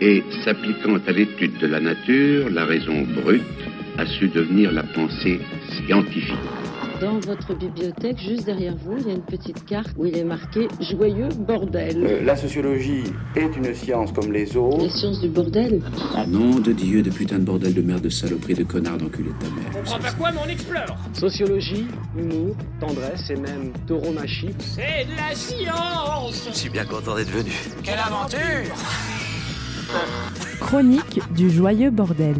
Et s'appliquant à l'étude de la nature, la raison brute a su devenir la pensée scientifique. Dans votre bibliothèque, juste derrière vous, il y a une petite carte où il est marqué Joyeux bordel. Euh, la sociologie est une science comme les autres. Les sciences du bordel Nom de Dieu, de putain de bordel, de merde, de saloperie, de connard, d'enculé de ta mère. comprends pas quoi, mais on explore Sociologie, humour, tendresse et même tauromachie. C'est de la science Je suis bien content d'être venu. Quelle aventure Chronique du joyeux bordel.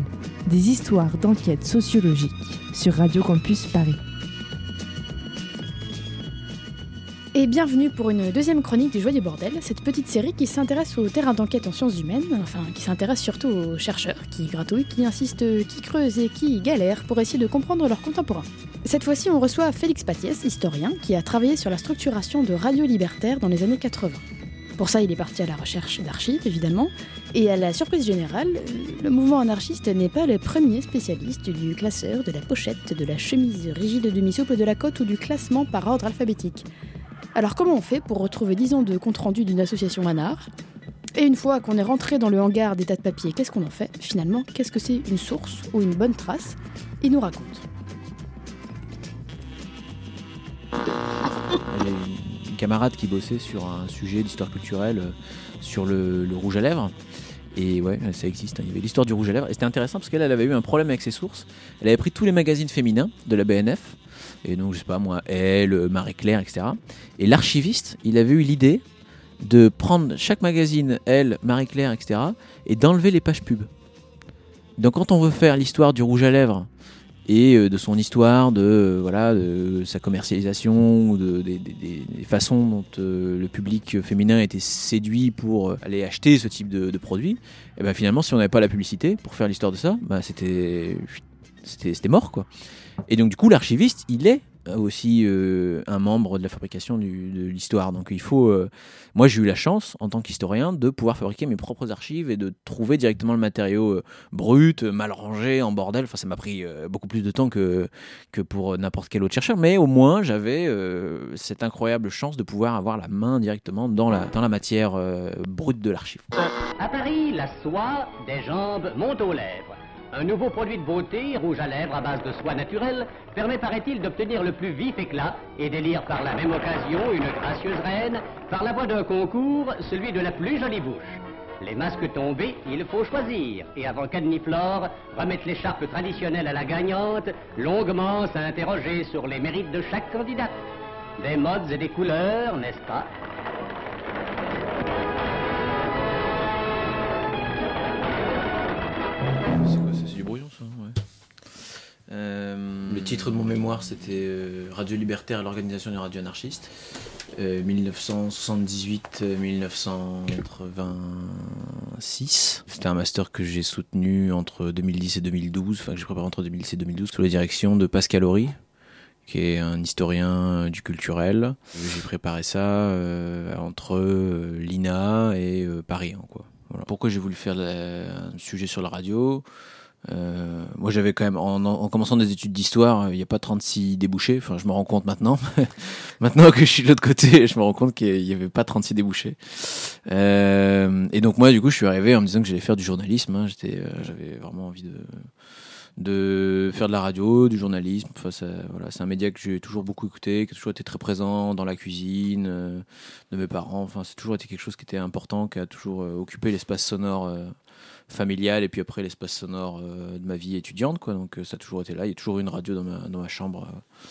Des histoires d'enquête sociologique sur Radio Campus Paris. Et bienvenue pour une deuxième chronique du Joyeux Bordel, cette petite série qui s'intéresse au terrain d'enquête en sciences humaines, enfin qui s'intéresse surtout aux chercheurs qui gratouillent, qui insistent, qui creusent et qui galèrent pour essayer de comprendre leurs contemporains. Cette fois-ci, on reçoit Félix Patiès, historien, qui a travaillé sur la structuration de Radio Libertaire dans les années 80. Pour ça, il est parti à la recherche d'archives, évidemment, et à la surprise générale, le mouvement anarchiste n'est pas le premier spécialiste du classeur, de la pochette, de la chemise rigide demi-souple de la côte ou du classement par ordre alphabétique. Alors comment on fait pour retrouver 10 ans de compte-rendu d'une association ANAR Et une fois qu'on est rentré dans le hangar des tas de papier, qu'est-ce qu'on en fait? Finalement, qu'est-ce que c'est une source ou une bonne trace? Il nous raconte. Une camarade qui bossait sur un sujet d'histoire culturelle euh, sur le, rouge à lèvres. Et ouais, ça existe. hein. Il y avait l'histoire du rouge à lèvres. Et c'était intéressant parce qu'elle elle avait eu un problème avec ses sources. Elle avait pris tous les magazines féminins de la BNF. Et donc, je sais pas moi, Elle, Marie-Claire, etc. Et l'archiviste, il avait eu l'idée de prendre chaque magazine, Elle, Marie-Claire, etc. et d'enlever les pages pub. Donc, quand on veut faire l'histoire du rouge à lèvres et euh, de son histoire, de, euh, voilà, de sa commercialisation, des, façons dont euh, le public féminin était séduit pour aller acheter ce type de, produit, et ben finalement, si on n'avait pas la publicité pour faire l'histoire de ça, c'était c'était c'était mort quoi. Et donc du coup, l'archiviste, il est aussi euh, un membre de la fabrication de l'histoire. Donc il faut, euh, moi j'ai eu la chance en tant qu'historien de pouvoir fabriquer mes propres archives et de trouver directement le matériau euh, brut, mal rangé, en bordel. Enfin, ça m'a pris beaucoup plus de temps que que pour n'importe quel autre chercheur, mais au moins j'avais cette incroyable chance de pouvoir avoir la main directement dans la dans la matière brute de l'archive. À Paris, la soie des jambes monte aux lèvres. Un nouveau produit de beauté, rouge à lèvres à base de soie naturelle, permet, paraît-il, d'obtenir le plus vif éclat et d'élire par la même occasion une gracieuse reine, par la voie d'un concours, celui de la plus jolie bouche. Les masques tombés, il faut choisir. Et avant Cadniflore, remettre l'écharpe traditionnelle à la gagnante, longuement s'interroger sur les mérites de chaque candidate. Des modes et des couleurs, n'est-ce pas? Ça ouais. Euh, Le titre de mon mémoire c'était euh, Radio Libertaire et l'organisation des radios anarchistes. euh, 1978-1986. C'était un master que j'ai soutenu entre 2010 et 2012, enfin que j'ai préparé entre 2010 et 2012 sous la direction de Pascal Horry, qui est un historien du culturel. J'ai préparé ça euh, entre euh, l'INA et euh, Paris. hein, quoi. Voilà. Pourquoi j'ai voulu faire la- un sujet sur la radio? Euh, moi, j'avais quand même, en, en commençant des études d'histoire, il n'y a pas 36 débouchés. Enfin, je me rends compte maintenant. maintenant que je suis de l'autre côté, je me rends compte qu'il n'y avait pas 36 débouchés. Euh, et donc, moi, du coup, je suis arrivé en me disant que j'allais faire du journalisme. hein. Euh, j'avais vraiment envie de faire de la radio, du journalisme. Enfin, c'est un média que j'ai toujours beaucoup écouté, qui a toujours été très présent dans la cuisine euh, de mes parents. Enfin, c'est toujours été quelque chose qui était important, qui a toujours euh, occupé l'espace sonore euh, familial et puis après l'espace sonore euh, de ma vie étudiante. Quoi. Donc, euh, ça a toujours été là. Il y a toujours une radio dans ma, chambre. euh,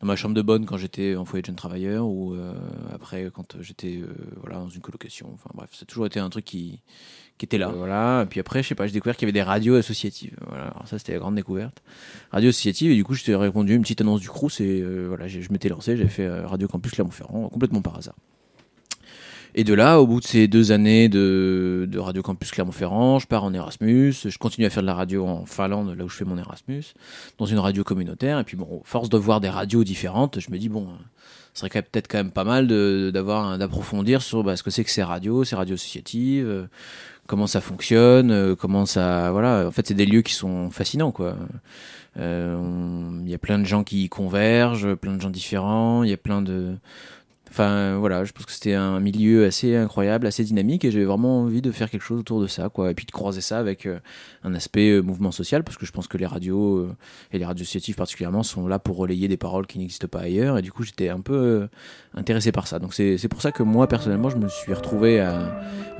dans ma chambre de bonne quand j'étais en foyer de jeune travailleur ou après quand j'étais voilà dans une colocation enfin bref ça a toujours été un truc qui était là voilà et puis après je sais pas j'ai découvert qu'il y avait des radios associatives voilà alors ça c'était la grande découverte radio associative et du coup je t'ai répondu une petite annonce du Crous et voilà j'ai- je m'étais lancé j'avais fait Radio Campus Clermont-Ferrand complètement par hasard et de là, au bout de ces deux années de, de Radio Campus Clermont-Ferrand, je pars en Erasmus, je continue à faire de la radio en Finlande, là où je fais mon Erasmus, dans une radio communautaire. Et puis bon, force de voir des radios différentes, je me dis bon, ce serait peut-être quand même pas mal d'avoir d'approfondir sur bah, ce que c'est que ces radios, ces radios associatives, euh, comment ça fonctionne, euh, comment ça, voilà. En fait, c'est des lieux qui sont fascinants, quoi. Euh, Il y a plein de gens qui y convergent, plein de gens différents, il y a plein de Enfin voilà, je pense que c'était un milieu assez incroyable, assez dynamique et j'avais vraiment envie de faire quelque chose autour de ça, quoi. Et puis de croiser ça avec euh, un aspect euh, mouvement social, parce que je pense que les radios euh, et les radios associatives particulièrement sont là pour relayer des paroles qui n'existent pas ailleurs. Et du coup, j'étais un peu euh, intéressé par ça. Donc c'est pour ça que moi personnellement, je me suis retrouvé à,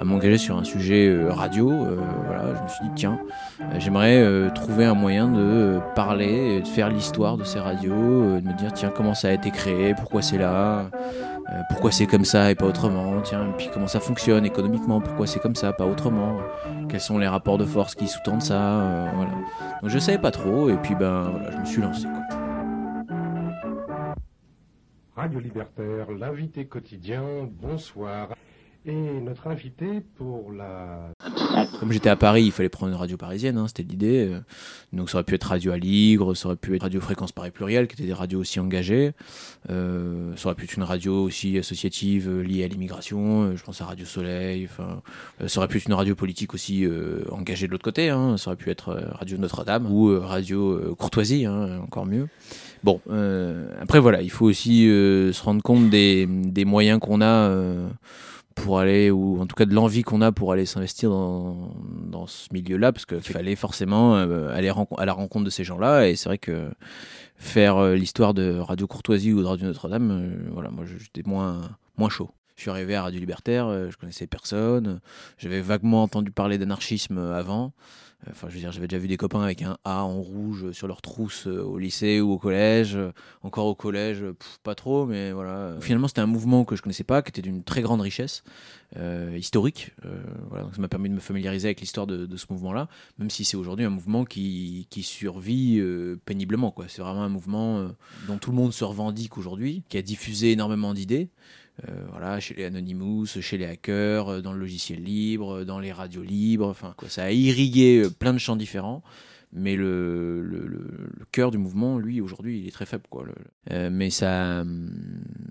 m'engager sur un sujet euh, radio. Euh, voilà, je me suis dit tiens, euh, j'aimerais euh, trouver un moyen de euh, parler, de faire l'histoire de ces radios, euh, de me dire tiens comment ça a été créé, pourquoi c'est là. Euh, pourquoi c'est comme ça et pas autrement Tiens, et puis comment ça fonctionne économiquement Pourquoi c'est comme ça, pas autrement Quels sont les rapports de force qui sous-tendent ça euh, Voilà. Donc je savais pas trop et puis ben voilà, je me suis lancé. Radio Libertaire, l'invité quotidien, bonsoir. Et notre invité pour la... Comme j'étais à Paris, il fallait prendre une radio parisienne, hein, c'était l'idée. Donc ça aurait pu être Radio Aligre, ça aurait pu être Radio Fréquence Paris Pluriel, qui étaient des radios aussi engagées. Euh, ça aurait pu être une radio aussi associative euh, liée à l'immigration, euh, je pense à Radio Soleil. Enfin, euh, ça aurait pu être une radio politique aussi engagée de l'autre côté. Hein, ça aurait pu être Radio Notre-Dame ou Radio Courtoisie, hein, encore mieux. Bon, euh, après voilà, il faut aussi se rendre compte des, des moyens qu'on a pour aller, ou en tout cas de l'envie qu'on a pour aller s'investir dans, dans ce milieu-là, parce qu'il fallait forcément euh, aller à la rencontre de ces gens-là, et c'est vrai que faire euh, l'histoire de Radio Courtoisie ou de Radio Notre-Dame, euh, voilà, moi j'étais moins, moins chaud. Je suis arrivé à Radio Libertaire, euh, je connaissais personne, j'avais vaguement entendu parler d'anarchisme euh, avant. Enfin, je veux dire, j'avais déjà vu des copains avec un A en rouge sur leur trousse euh, au lycée ou au collège. Euh, Encore au collège, euh, pas trop, mais voilà. Finalement, c'était un mouvement que je connaissais pas, qui était d'une très grande richesse euh, historique. Euh, voilà, donc ça m'a permis de me familiariser avec l'histoire de, ce mouvement-là, même si c'est aujourd'hui un mouvement qui, survit euh, péniblement. C'est vraiment un mouvement euh, dont tout le monde se revendique aujourd'hui, qui a diffusé énormément d'idées. Euh, voilà, chez les Anonymous, chez les hackers, euh, dans le logiciel libre, euh, dans les radios libres, enfin, quoi, ça a irrigué plein de champs différents. Mais le, cœur du mouvement, lui, aujourd'hui, il est très faible. Quoi. Euh, mais ça. hum,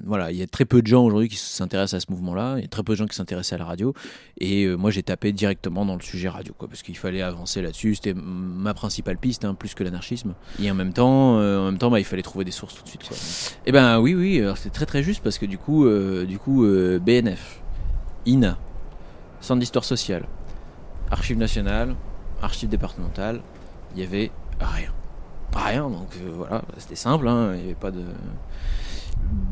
voilà, il y a très peu de gens aujourd'hui qui s'intéressent à ce mouvement-là. Il y a très peu de gens qui s'intéressent à la radio. Et euh, moi, j'ai tapé directement dans le sujet radio, quoi, parce qu'il fallait avancer là-dessus. C'était ma principale piste, hein, plus que l'anarchisme. Et en même temps, euh, en même temps bah, il fallait trouver des sources tout de suite. Quoi. Et ben oui, oui, c'est très très juste parce que du coup, du coup BNF, INA, Centre d'histoire sociale, Archives nationales, Archives départementales, il y avait rien. Rien, donc euh, voilà, c'était simple, hein, il n'y avait pas de.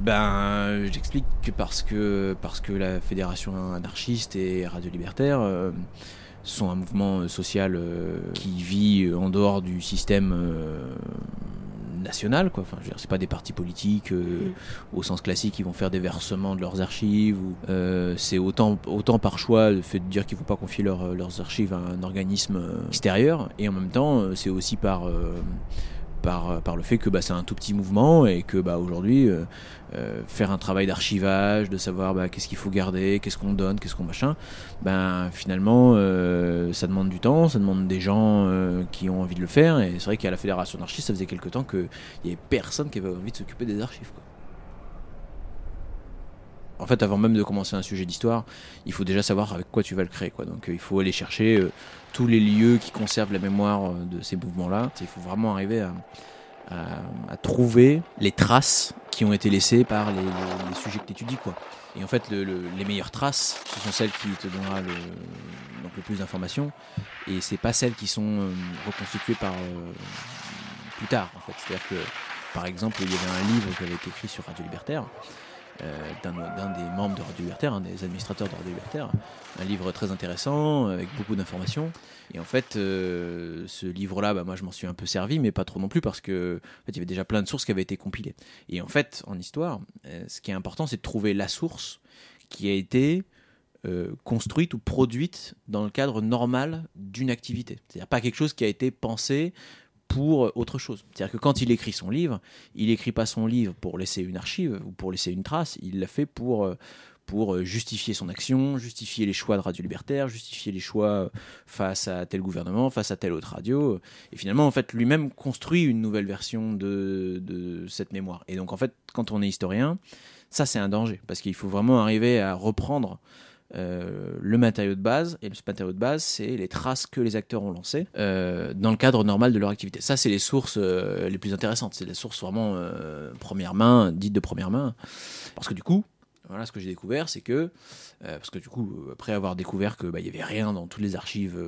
Ben, j'explique que parce que parce que la fédération anarchiste et radio libertaire euh, sont un mouvement social euh, qui vit en dehors du système euh, national, quoi. Enfin, c'est pas des partis politiques euh, au sens classique qui vont faire des versements de leurs archives. Ou, euh, c'est autant autant par choix le fait de dire qu'ils vont pas confier leur- leurs archives à un organisme euh, extérieur, et en même temps, c'est aussi par par, par le fait que bah, c'est un tout petit mouvement et que bah, aujourd'hui euh, euh, faire un travail d'archivage, de savoir bah, qu'est-ce qu'il faut garder, qu'est-ce qu'on donne, qu'est-ce qu'on machin, ben finalement euh, ça demande du temps, ça demande des gens euh, qui ont envie de le faire et c'est vrai qu'à la fédération anarchiste ça faisait quelque temps qu'il y avait personne qui avait envie de s'occuper des archives. En fait, avant même de commencer un sujet d'histoire, il faut déjà savoir avec quoi tu vas le créer. Quoi. Donc, euh, il faut aller chercher euh, tous les lieux qui conservent la mémoire euh, de ces mouvements-là. Il faut vraiment arriver à, trouver les traces qui ont été laissées par les, sujets que tu étudies. Quoi. Et en fait, le- le- les meilleures traces, ce sont celles qui te donnera le, donc le plus d'informations. Et c'est pas celles qui sont reconstituées par plus tard. En fait. C'est-à-dire que, par exemple, il y avait un livre qui avait été écrit sur Radio Libertaire d'un d'un des membres de Radio Libertaire, un des administrateurs de Radio Libertaire. Un livre très intéressant, avec beaucoup d'informations. Et en fait, euh, ce livre-là, bah, moi, je m'en suis un peu servi, mais pas trop non plus, parce que en fait, il y avait déjà plein de sources qui avaient été compilées. Et en fait, en histoire, euh, ce qui est important, c'est de trouver la source qui a été euh, construite ou produite dans le cadre normal d'une activité. C'est-à-dire pas quelque chose qui a été pensé pour autre chose. C'est-à-dire que quand il écrit son livre, il écrit pas son livre pour laisser une archive ou pour laisser une trace, il l'a fait pour, euh, pour euh, justifier son action, justifier les choix de Radio Libertaire, justifier les choix euh, face à tel gouvernement, face à telle autre radio. Et finalement, en fait, lui-même construit une nouvelle version de, de cette mémoire. Et donc, en fait, quand on est historien, ça, c'est un danger, parce qu'il faut vraiment arriver à reprendre euh, le matériau de base, et ce matériau de base, c'est les traces que les acteurs ont lancées euh, dans le cadre normal de leur activité. Ça, c'est les sources euh, les plus intéressantes, c'est les sources vraiment première main, dites de première main, parce que du coup, Voilà, ce que j'ai découvert, c'est que, parce que du coup, après avoir découvert que bah, il y avait rien dans toutes les archives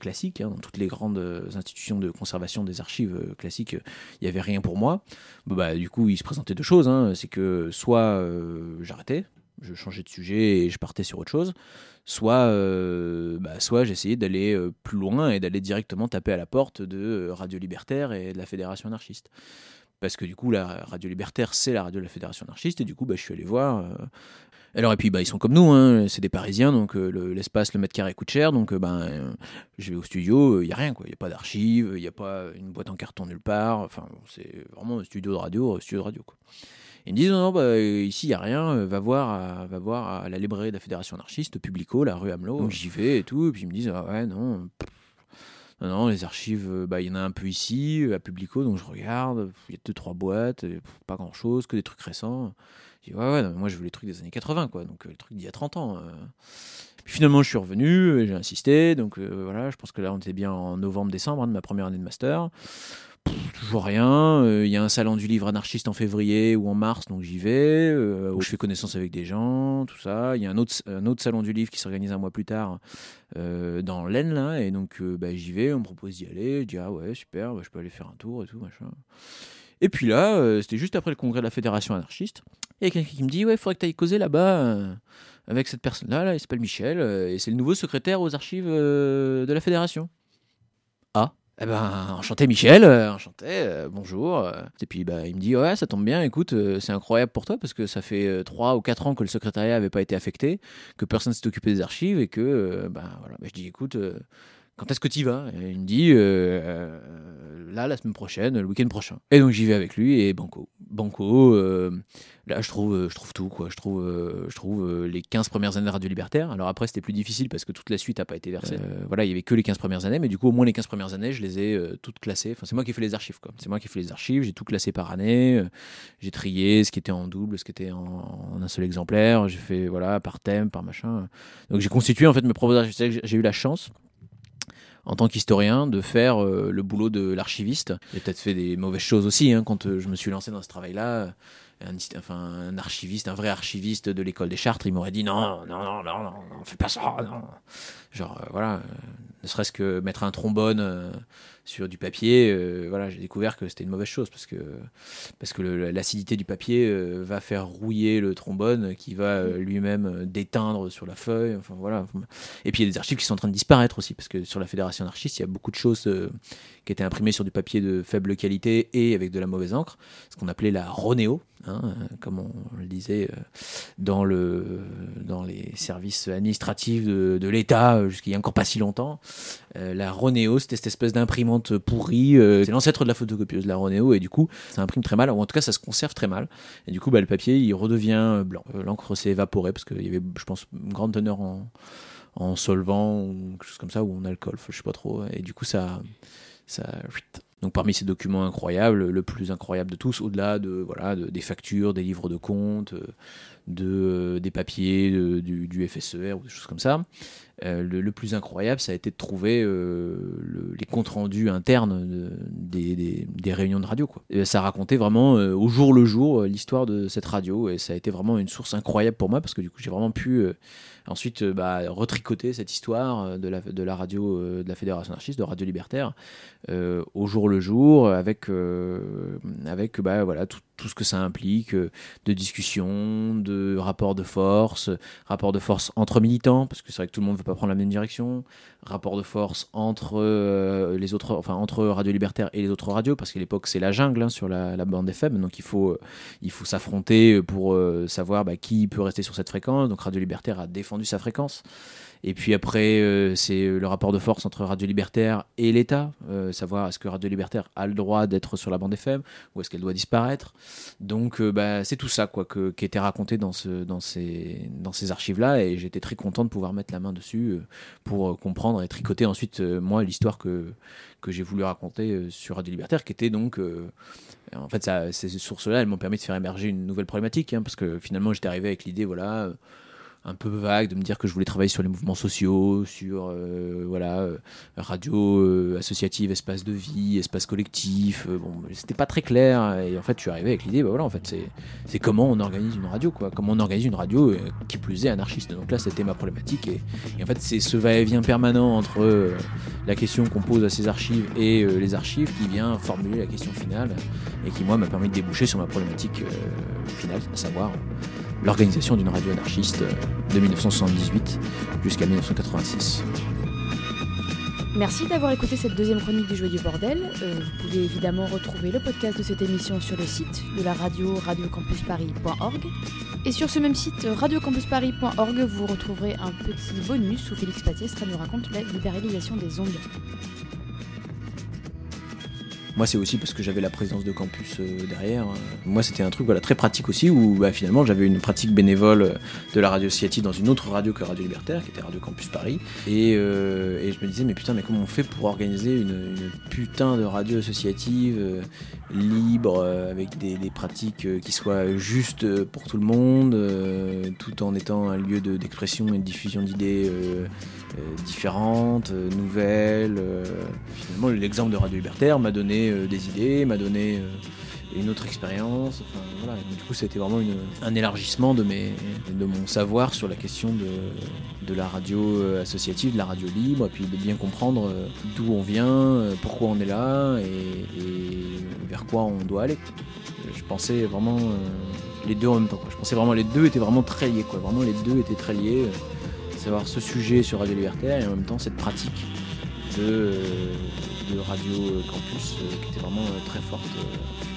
classiques, hein, dans toutes les grandes institutions de conservation des archives classiques, il y avait rien pour moi. Bah, bah, du coup, il se présentait deux choses. hein. c'est que soit j'arrêtais, je changeais de sujet et je partais sur autre chose, soit, euh, bah, soit j'essayais d'aller euh, plus loin et d'aller directement taper à la porte de euh, Radio Libertaire et de la Fédération anarchiste. Parce que du coup, la Radio Libertaire, c'est la radio de la Fédération anarchiste, et du coup, bah, je suis allé voir. alors, et puis, bah, ils sont comme nous, hein, c'est des Parisiens, donc le- l'espace, le, mètre carré coûte cher, donc ben, je vais au studio, il n'y a rien. Il n'y a pas d'archives, il n'y a pas une boîte en carton nulle part, enfin, c'est vraiment un studio de radio, studio de radio, quoi. Ils me disent, non, non, bah, ici, il n'y a rien, euh, va voir, à, va voir à la librairie de la Fédération anarchiste, Publico, la rue Hamelot. Donc j'y vais et tout, et puis ils me disent, ah ouais, non, non, non, les archives, euh, bah, il y en a un peu ici, euh, à Publico, donc je regarde, il y a deux, trois boîtes, pas grand chose, que des trucs récents. Je dis, ouais, ouais, non, moi je veux les trucs des années 80, quoi, donc euh, les trucs d'il y a 30 ans. euh. Puis finalement, je suis revenu, j'ai insisté, donc euh, voilà, je pense que là, on était bien en novembre-décembre hein, de ma première année de master. Toujours rien. Euh, Il y a un salon du livre anarchiste en février ou en mars, donc j'y vais, euh, où je fais connaissance avec des gens, tout ça. Il y a un autre, salon du livre qui s'organise un mois plus tard euh, dans l'Aisne, là, et donc euh, bah, j'y vais, on me propose d'y aller. Je dis, ah ouais, super, bah, je peux aller faire un tour et tout, machin. Et puis là, euh, c'était juste après le congrès de la Fédération anarchiste. Il y a quelqu'un qui me dit, ouais, il faudrait que tu ailles causer là-bas euh, avec cette personne-là, là, il s'appelle Michel, euh, et c'est le nouveau secrétaire aux archives euh, de la Fédération. Eh ben, enchanté Michel, euh, enchanté, euh, bonjour. euh. Et puis bah, il me dit, ouais, ça tombe bien, écoute, euh, c'est incroyable pour toi parce que ça fait euh, trois ou quatre ans que le secrétariat n'avait pas été affecté, que personne s'est occupé des archives et que, ben voilà, Bah, je dis, écoute, quand est-ce que tu y vas? Et Il me dit, euh, euh, là, la semaine prochaine, le week-end prochain. Et donc j'y vais avec lui et Banco. Banco, euh, là je trouve, je trouve tout, quoi. Je trouve, euh, je trouve les 15 premières années de Radio Libertaire. Alors après, c'était plus difficile parce que toute la suite n'a pas été versée. Voilà, il y avait que les 15 premières années, mais du coup, au moins les 15 premières années, je les ai toutes classées. Enfin, c'est moi qui ai fait les archives, quoi. C'est moi qui ai fait les archives, j'ai tout classé par année. j'ai trié ce qui était en double, ce qui était en, en un seul exemplaire. J'ai fait, voilà, par thème, par machin. Donc j'ai constitué en fait mes propres archives. J'ai eu la chance en tant qu'historien de faire euh, le boulot de l'archiviste. J'ai peut-être fait des mauvaises choses aussi hein, quand euh, je me suis lancé dans ce travail-là. Un, enfin, un archiviste, un vrai archiviste de l'école des Chartres, il m'aurait dit non, non, non, non, non, fais pas ça, non. Genre, euh, voilà, ne serait-ce que mettre un trombone euh, sur du papier, euh, voilà, j'ai découvert que c'était une mauvaise chose parce que, parce que l'acidité du papier euh, va faire rouiller le trombone qui va euh, lui-même déteindre sur la feuille. Enfin, voilà. Et puis il y a des archives qui sont en train de disparaître aussi parce que sur la Fédération anarchiste, il y a beaucoup de choses qui étaient imprimées sur du papier de faible qualité et avec de la mauvaise encre, ce qu'on appelait la Ronéo, hein, comme on le disait dans, le, dans les services administratifs de, de l'État jusqu'il y a encore pas si longtemps. Euh, la Ronéo, c'était cette espèce d'imprimante pourrie. euh, c'est l'ancêtre de la photocopieuse, la Ronéo, et du coup, ça imprime très mal, ou en tout cas, ça se conserve très mal. Et du coup, bah, le papier, il redevient blanc. Euh, L'encre s'est évaporée parce qu'il y avait, je pense, une grande teneur en, en solvant ou comme ça, ou en alcool, je sais pas trop. Et du coup, ça. ça donc parmi ces documents incroyables, le plus incroyable de tous, au-delà de voilà de- des factures, des livres de compte, euh, euh, des papiers du, FSER ou des choses comme ça, euh, le, plus incroyable, ça a été de trouver le- les comptes rendus internes de- des, réunions de radio. Ça racontait vraiment au jour le jour l'histoire de cette radio et ça a été vraiment une source incroyable pour moi parce que du coup j'ai vraiment pu ensuite euh, bah, retricoter cette histoire euh, de la, de la radio euh, de la Fédération anarchiste, de Radio Libertaire, au jour le jour, avec, avec bah, voilà, tout, tout ce que ça implique de discussion, de rapport de force, rapport de force entre militants, parce que c'est vrai que tout le monde ne veut pas prendre la même direction, rapport de force entre les autres, enfin entre Radio Libertaire et les autres radios, parce qu'à l'époque c'est la jungle hein, sur la, la bande FM, donc il faut, il faut s'affronter pour savoir bah, qui peut rester sur cette fréquence. Donc Radio Libertaire a défendu sa fréquence. Et puis après, euh, c'est le rapport de force entre Radio Libertaire et l'État, euh, savoir est-ce que Radio Libertaire a le droit d'être sur la bande FM ou est-ce qu'elle doit disparaître. Donc euh, bah, c'est tout ça quoi, que, qui était raconté dans, ce, dans ces, dans ces archives-là et j'étais très content de pouvoir mettre la main dessus euh, pour euh, comprendre et tricoter ensuite, euh, moi, l'histoire que, que j'ai voulu raconter euh, sur Radio Libertaire, qui était donc... euh, en fait, ça, ces sources-là, elles m'ont permis de faire émerger une nouvelle problématique, hein, parce que finalement, j'étais arrivé avec l'idée, voilà... un peu vague de me dire que je voulais travailler sur les mouvements sociaux, sur euh, voilà euh, radio euh, associative, espace de vie, espace collectif. bon, c'était pas très clair et en fait, je suis arrivé avec l'idée, bah voilà, en fait, c'est comment on organise une radio, quoi, comment on organise une radio qui plus est anarchiste. Donc là, c'était ma problématique et, et en fait, c'est ce va-et-vient permanent entre la question qu'on pose à ces archives et les archives qui vient formuler la question finale et qui moi m'a permis de déboucher sur ma problématique finale, à savoir l'organisation d'une radio anarchiste euh, de 1978 jusqu'à 1986. Merci d'avoir écouté cette deuxième chronique du Joyeux Bordel. Euh, vous pouvez évidemment retrouver le podcast de cette émission sur le site de la radio radiocampusparis.org. Et sur ce même site, radiocampusparis.org, vous retrouverez un petit bonus où Félix Patiestre nous raconte la libéralisation des ondes. Moi, c'est aussi parce que j'avais la présence de campus euh, derrière. Moi, c'était un truc voilà, très pratique aussi où bah, finalement j'avais une pratique bénévole euh, de la radio associative dans une autre radio que Radio Libertaire, qui était Radio Campus Paris. Et, euh, je me disais, mais putain, mais comment on fait pour organiser une, putain de radio associative euh, libre, euh, avec des, pratiques euh, qui soient justes euh, pour tout le monde, euh, tout en étant un lieu de- d'expression et de diffusion d'idées euh, euh, différentes, euh, nouvelles. euh. Finalement, l'exemple de Radio Libertaire m'a donné euh, des idées, m'a donné euh, une autre expérience. Du coup, c'était vraiment une- un élargissement de, mes, de mon savoir sur la question de, la radio euh, associative, de la radio libre, et puis de bien comprendre d'où on vient, pourquoi on est là et, vers quoi on doit aller. Je pensais vraiment les deux en même temps. Je pensais vraiment les deux étaient vraiment très liés. Vraiment, les deux étaient très liés. savoir ce sujet sur Radio Libertaire et en même temps cette pratique de, Radio Campus euh, qui était vraiment euh, très forte. euh,